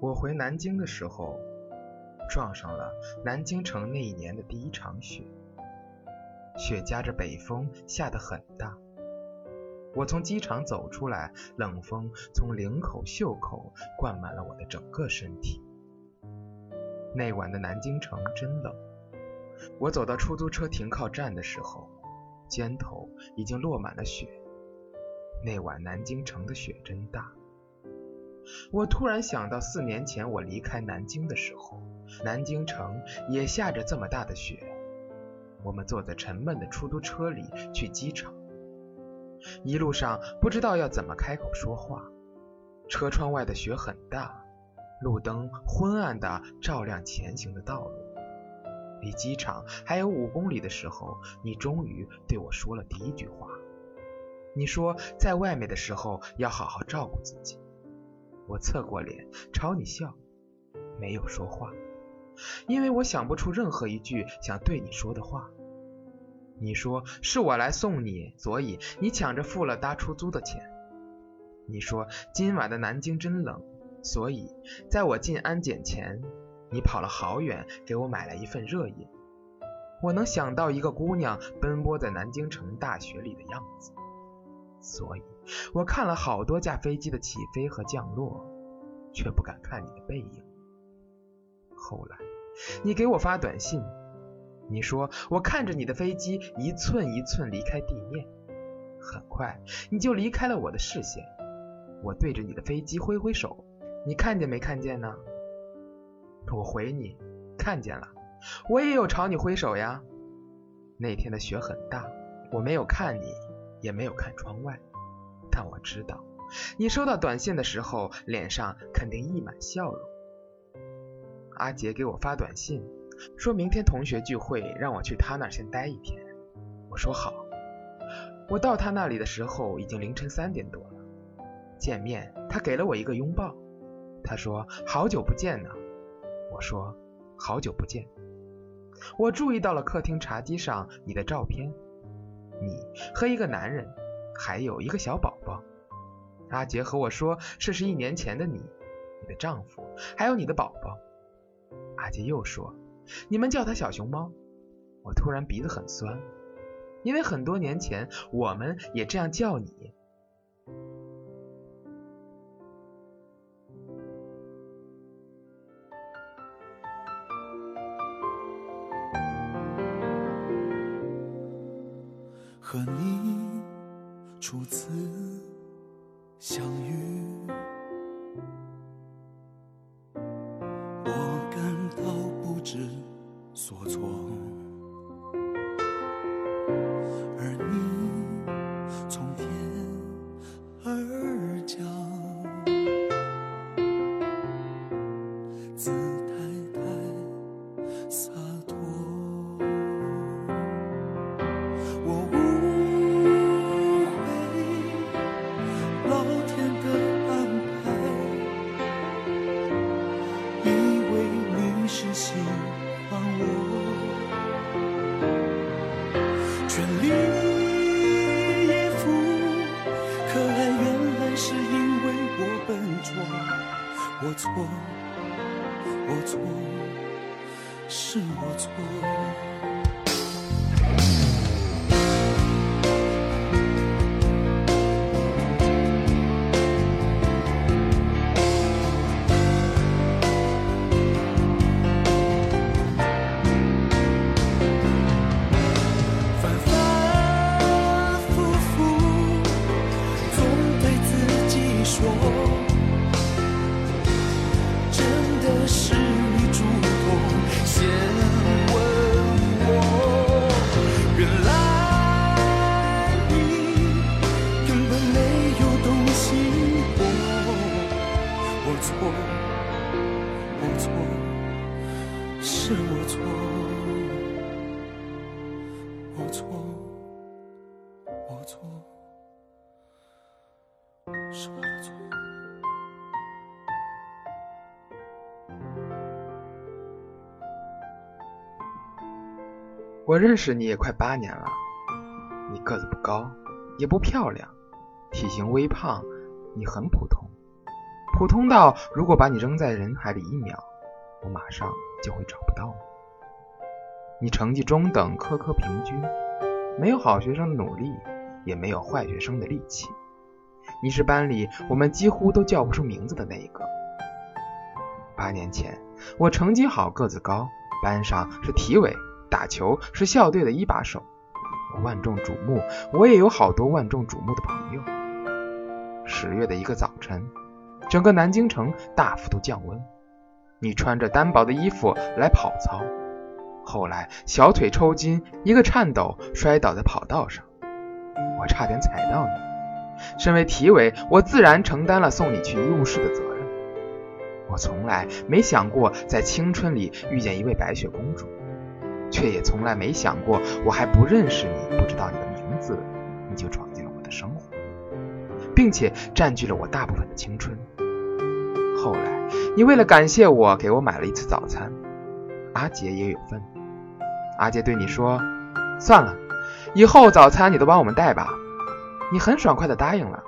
我回南京的时候，撞上了南京城那一年的第一场雪，雪夹着北风下得很大。我从机场走出来，冷风从领口、袖口灌满了我的整个身体。那晚的南京城真冷。我走到出租车停靠站的时候，肩头已经落满了雪。那晚南京城的雪真大。我突然想到，四年前我离开南京的时候，南京城也下着这么大的雪。我们坐在沉闷的出租车里去机场，一路上不知道要怎么开口说话。车窗外的雪很大，路灯昏暗的照亮前行的道路。离机场还有五公里的时候，你终于对我说了第一句话。你说在外面的时候要好好照顾自己。我侧过脸朝你笑，没有说话，因为我想不出任何一句想对你说的话。你说是我来送你，所以你抢着付了搭出租的钱。你说今晚的南京真冷，所以在我进安检前，你跑了好远给我买了一份热饮。我能想到一个姑娘奔波在南京城大雪里的样子，所以。我看了好多架飞机的起飞和降落，却不敢看你的背影。后来，你给我发短信，你说我看着你的飞机一寸一寸离开地面，很快你就离开了我的视线。我对着你的飞机挥挥手，你看见没看见呢？我回你，看见了，我也有朝你挥手呀。那天的雪很大，我没有看你，也没有看窗外。但我知道，你收到短信的时候，脸上肯定溢满笑容。阿杰给我发短信，说明天同学聚会，让我去他那儿先待一天。我说好。我到他那里的时候，已经凌晨三点多了。见面，他给了我一个拥抱。他说：“好久不见呢。”我说：“好久不见。”我注意到了客厅茶几上你的照片，你和一个男人。还有一个小宝宝，阿杰和我说这是一年前的你，你的丈夫，还有你的宝宝。阿杰又说，你们叫他小熊猫。我突然鼻子很酸，因为很多年前我们也这样叫你。我错，我错，是我错。我错我错是我错我错我错是我错。我认识你也快八年了你个子不高也不漂亮体型微胖你很普通。普通到如果把你扔在人海里一秒，我马上就会找不到你。你成绩中等，科科平均，没有好学生的努力，也没有坏学生的力气。你是班里我们几乎都叫不出名字的那一个。八年前，我成绩好，个子高，班上是体委，打球是校队的一把手，我万众瞩目，我也有好多万众瞩目的朋友。十月的一个早晨，整个南京城大幅度降温，你穿着单薄的衣服来跑操。后来小腿抽筋，一个颤抖摔倒在跑道上，我差点踩到你。身为体委，我自然承担了送你去医务室的责任。我从来没想过在青春里遇见一位白雪公主，却也从来没想过我还不认识你，不知道你的名字，你就闯，并且占据了我大部分的青春。后来，你为了感谢我，给我买了一次早餐，阿杰也有份。阿杰对你说：“算了，以后早餐你都帮我们带吧。”你很爽快的答应了。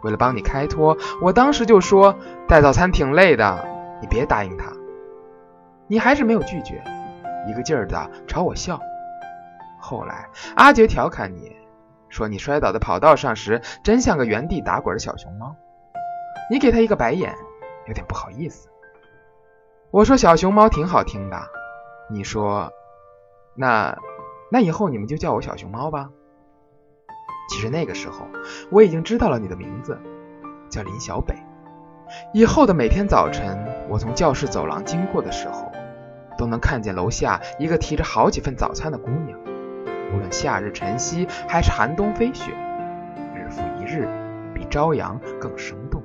为了帮你开脱，我当时就说带早餐挺累的，你别答应他。你还是没有拒绝，一个劲儿的朝我笑。后来阿杰调侃你说你摔倒在跑道上时真像个原地打滚的小熊猫。你给他一个白眼，有点不好意思。我说小熊猫挺好听的。你说。那，那以后你们就叫我小熊猫吧。其实那个时候我已经知道了你的名字，叫林小北。以后的每天早晨，我从教室走廊经过的时候，都能看见楼下一个提着好几份早餐的姑娘。无论夏日晨曦还是寒冬飞雪，日复一日，比朝阳更生动。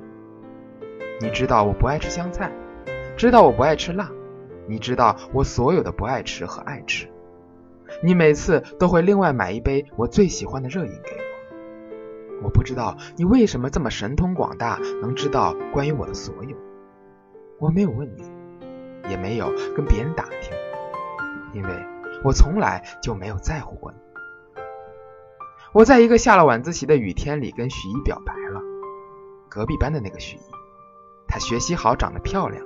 你知道我不爱吃香菜，知道我不爱吃辣，你知道我所有的不爱吃和爱吃。你每次都会另外买一杯我最喜欢的热饮给我。我不知道你为什么这么神通广大，能知道关于我的所有。我没有问你，也没有跟别人打听，因为我从来就没有在乎过你。我在一个下了晚自习的雨天里跟许一表白了，隔壁班的那个许一，她学习好，长得漂亮，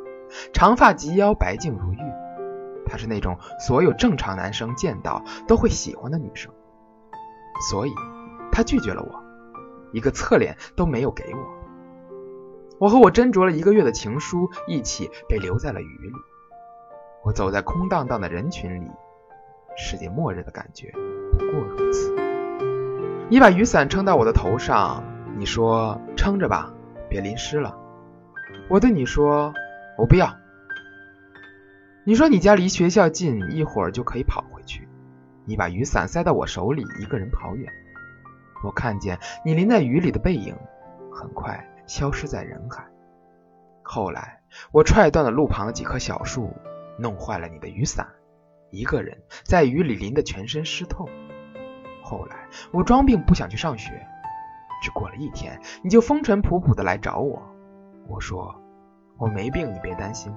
长发及腰，白净如玉。她是那种所有正常男生见到都会喜欢的女生，所以她拒绝了我，一个侧脸都没有给我。我和我斟酌了一个月的情书一起被留在了雨里。我走在空荡荡的人群里，世界末日的感觉不过如此。你把雨伞撑到我的头上，你说撑着吧，别淋湿了。我对你说，我不要。你说你家离学校近，一会儿就可以跑回去。你把雨伞塞到我手里，一个人跑远。我看见你淋在雨里的背影，很快消失在人海。后来我踹断了路旁的几棵小树，弄坏了你的雨伞，一个人在雨里淋得全身湿透。后来我装病不想去上学，只过了一天，你就风尘仆仆的来找我。我说我没病，你别担心。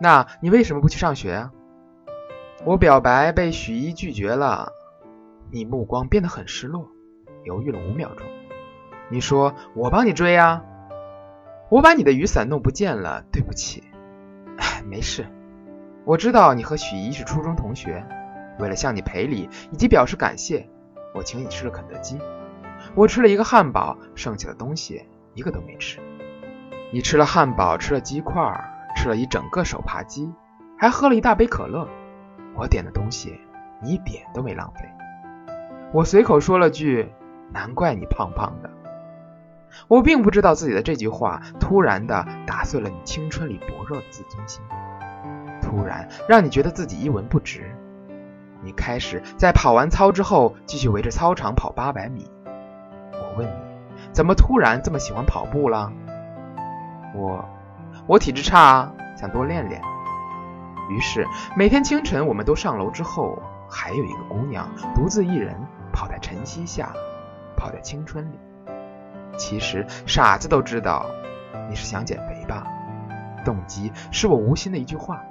那你为什么不去上学啊？我表白被许一拒绝了，你目光变得很失落，犹豫了五秒钟。你说我帮你追啊，我把你的雨伞弄不见了，对不起。唉，没事，我知道你和许一是初中同学，为了向你赔礼以及表示感谢，我请你吃了肯德基。我吃了一个汉堡，剩下的东西一个都没吃。你吃了汉堡，吃了鸡块。吃了一整个手扒鸡，还喝了一大杯可乐。我点的东西你一点都没浪费。我随口说了句：“难怪你胖胖的。”我并不知道自己的这句话突然的打碎了你青春里薄弱的自尊心，突然让你觉得自己一文不值。你开始在跑完操之后继续围着操场跑八百米。我问你，怎么突然这么喜欢跑步了？我。我体质差，想多练练。于是每天清晨，我们都上楼之后，还有一个姑娘独自一人跑在晨曦下，跑在青春里。其实傻子都知道，你是想减肥吧？动机是我无心的一句话。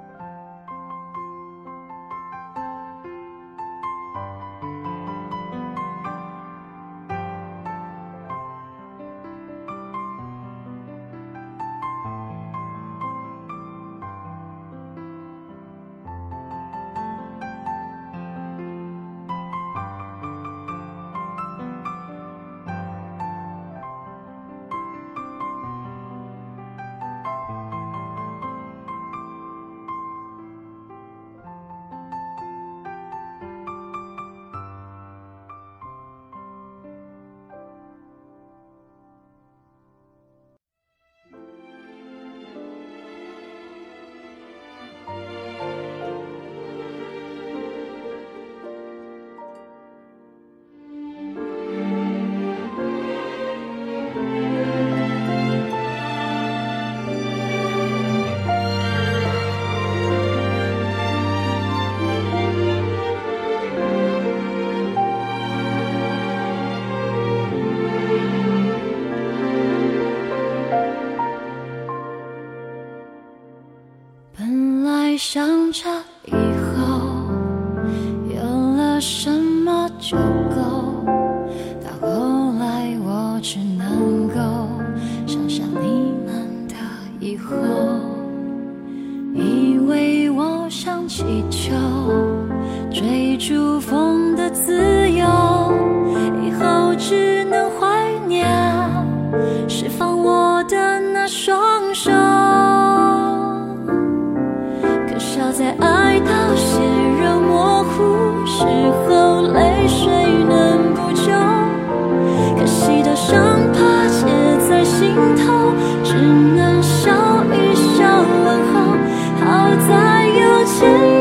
气球追逐风的自由，以后只能怀念释放我的那双手。可笑在爱到血肉模糊时候，泪水能补救。可惜的伤疤结在心头，只能笑有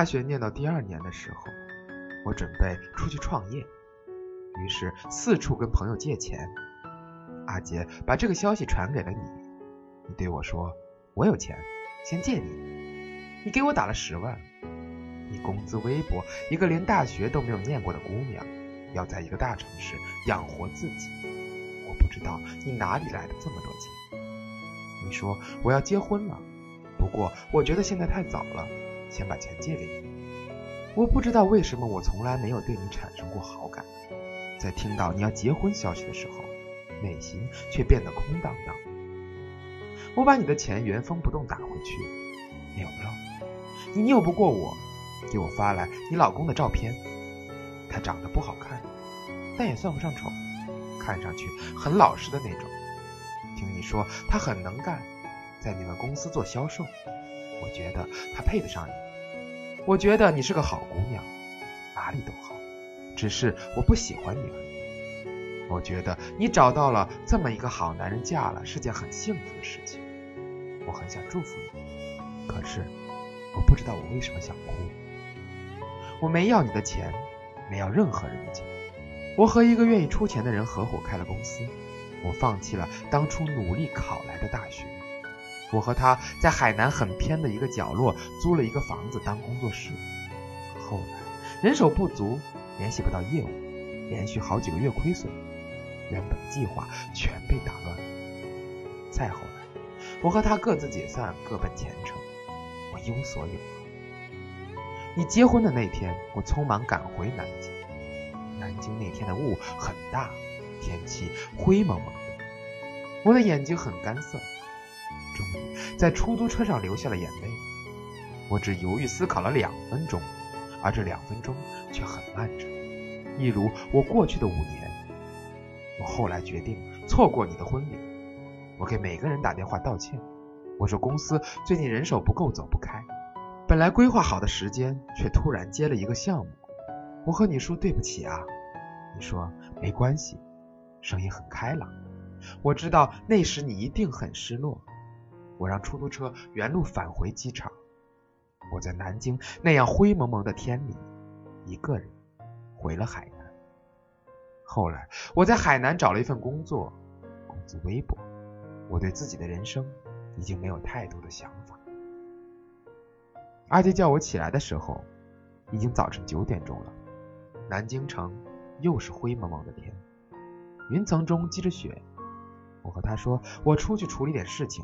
大学念到第二年的时候，我准备出去创业，于是四处跟朋友借钱。阿杰把这个消息传给了你，你对我说：“我有钱，先借你。”你给我打了十万。你工资微薄，一个连大学都没有念过的姑娘，要在一个大城市养活自己。我不知道你哪里来的这么多钱。你说我要结婚了，不过我觉得现在太早了。先把钱借给你。我不知道为什么我从来没有对你产生过好感，在听到你要结婚消息的时候，内心却变得空荡荡。我把你的钱原封不动打回去，没有用。你拗不过我，给我发来你老公的照片，他长得不好看，但也算不上丑，看上去很老实的那种。听你说他很能干，在你们公司做销售。我觉得他配得上你，我觉得你是个好姑娘，哪里都好，只是我不喜欢你而已。我觉得你找到了这么一个好男人，嫁了是件很幸福的事情。我很想祝福你，可是我不知道我为什么想哭。我没要你的钱，没要任何人的钱。我和一个愿意出钱的人合伙开了公司。我放弃了当初努力考来的大学。我和他在海南很偏的一个角落租了一个房子当工作室。后来人手不足，联系不到业务，连续好几个月亏损，原本计划全被打乱。再后来，我和他各自解散，各奔前程，我一无所有。你结婚的那天，我匆忙赶回南京。南京那天的雾很大，天气灰蒙蒙的，我的眼睛很干涩。在出租车上流下了眼泪。我只犹豫思考了两分钟，而这两分钟却很漫长，一如我过去的五年。我后来决定错过你的婚礼。我给每个人打电话道歉。我说公司最近人手不够，走不开。本来规划好的时间，却突然接了一个项目。我和你说对不起啊。你说没关系，声音很开朗。我知道那时你一定很失落。我让出租车原路返回机场。我在南京那样灰蒙蒙的天里，一个人回了海南。后来我在海南找了一份工作，工资微薄。我对自己的人生已经没有太多的想法。阿杰叫我起来的时候，已经早晨九点钟了。南京城又是灰蒙蒙的天，云层中积着雪。我和他说，我出去处理点事情。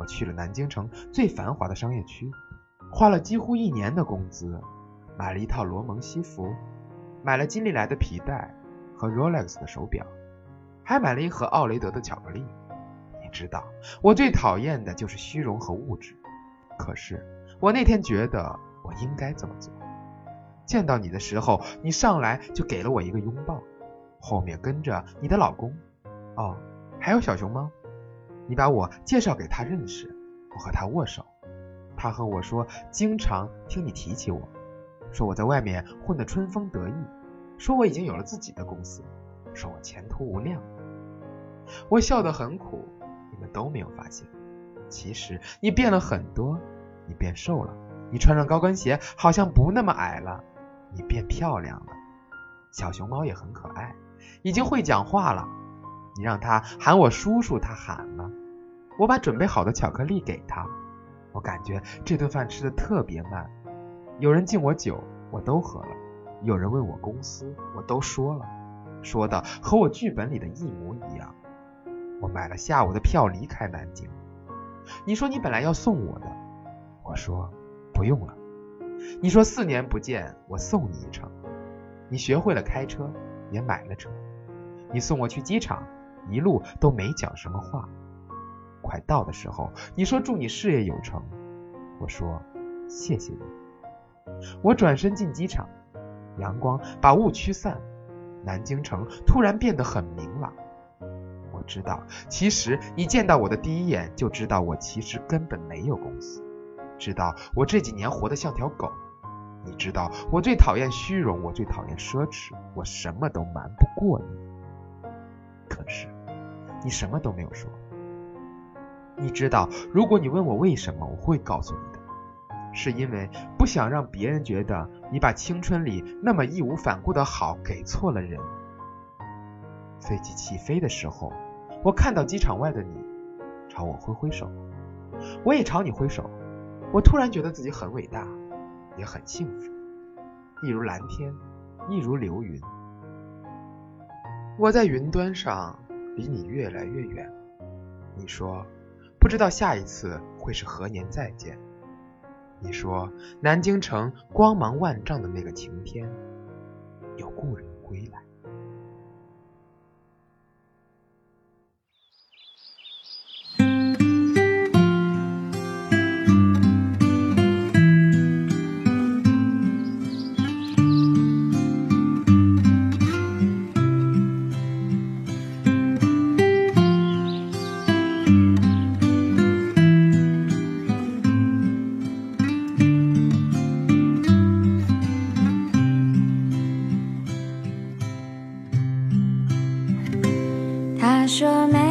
我去了南京城最繁华的商业区，花了几乎一年的工资，买了一套罗蒙西服，买了金利来的皮带和 Rolex 的手表，还买了一盒奥雷德的巧克力。你知道，我最讨厌的就是虚荣和物质。可是我那天觉得我应该这么做。见到你的时候，你上来就给了我一个拥抱，后面跟着你的老公，哦，还有小熊猫。你把我介绍给他认识，我和他握手，他和我说经常听你提起我，说我在外面混得春风得意，说我已经有了自己的公司，说我前途无量。我笑得很苦，你们都没有发现，其实你变了很多，你变瘦了，你穿上高跟鞋好像不那么矮了，你变漂亮了。小熊猫也很可爱，已经会讲话了，你让它喊我叔叔，它喊了。我把准备好的巧克力给他，我感觉这顿饭吃的特别慢。有人敬我酒，我都喝了；有人问我公司，我都说了，说的和我剧本里的一模一样。我买了下午的票离开南京。你说你本来要送我的，我说不用了。你说四年不见，我送你一程。你学会了开车，也买了车。你送我去机场，一路都没讲什么话。快到的时候，你说祝你事业有成，我说谢谢你。我转身进机场，阳光把雾驱散，南京城突然变得很明朗。我知道，其实你见到我的第一眼就知道我其实根本没有公司，知道我这几年活得像条狗。你知道我最讨厌虚荣，我最讨厌奢侈，我什么都瞒不过你。可是你什么都没有说。你知道，如果你问我为什么，我会告诉你的，是因为不想让别人觉得你把青春里那么义无反顾的好给错了人。飞机起飞的时候，我看到机场外的你，朝我挥挥手，我也朝你挥手，我突然觉得自己很伟大，也很幸福，一如蓝天，一如流云。我在云端上，离你越来越远。你说。不知道下一次会是何年再见。你说南京城光芒万丈的那个晴天，有故人归来。说没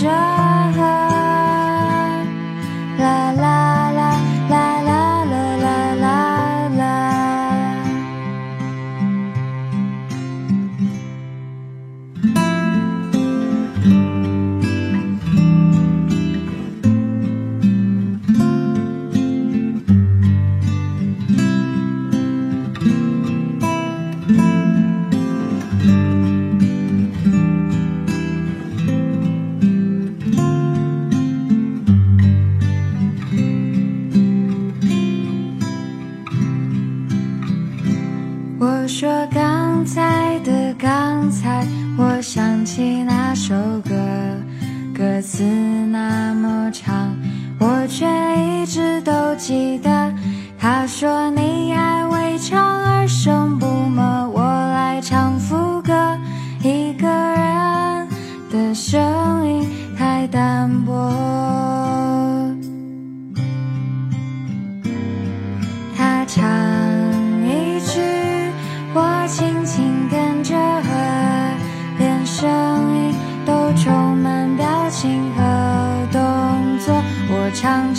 Just. 歌词那么长我却一直都记得他说你爱唱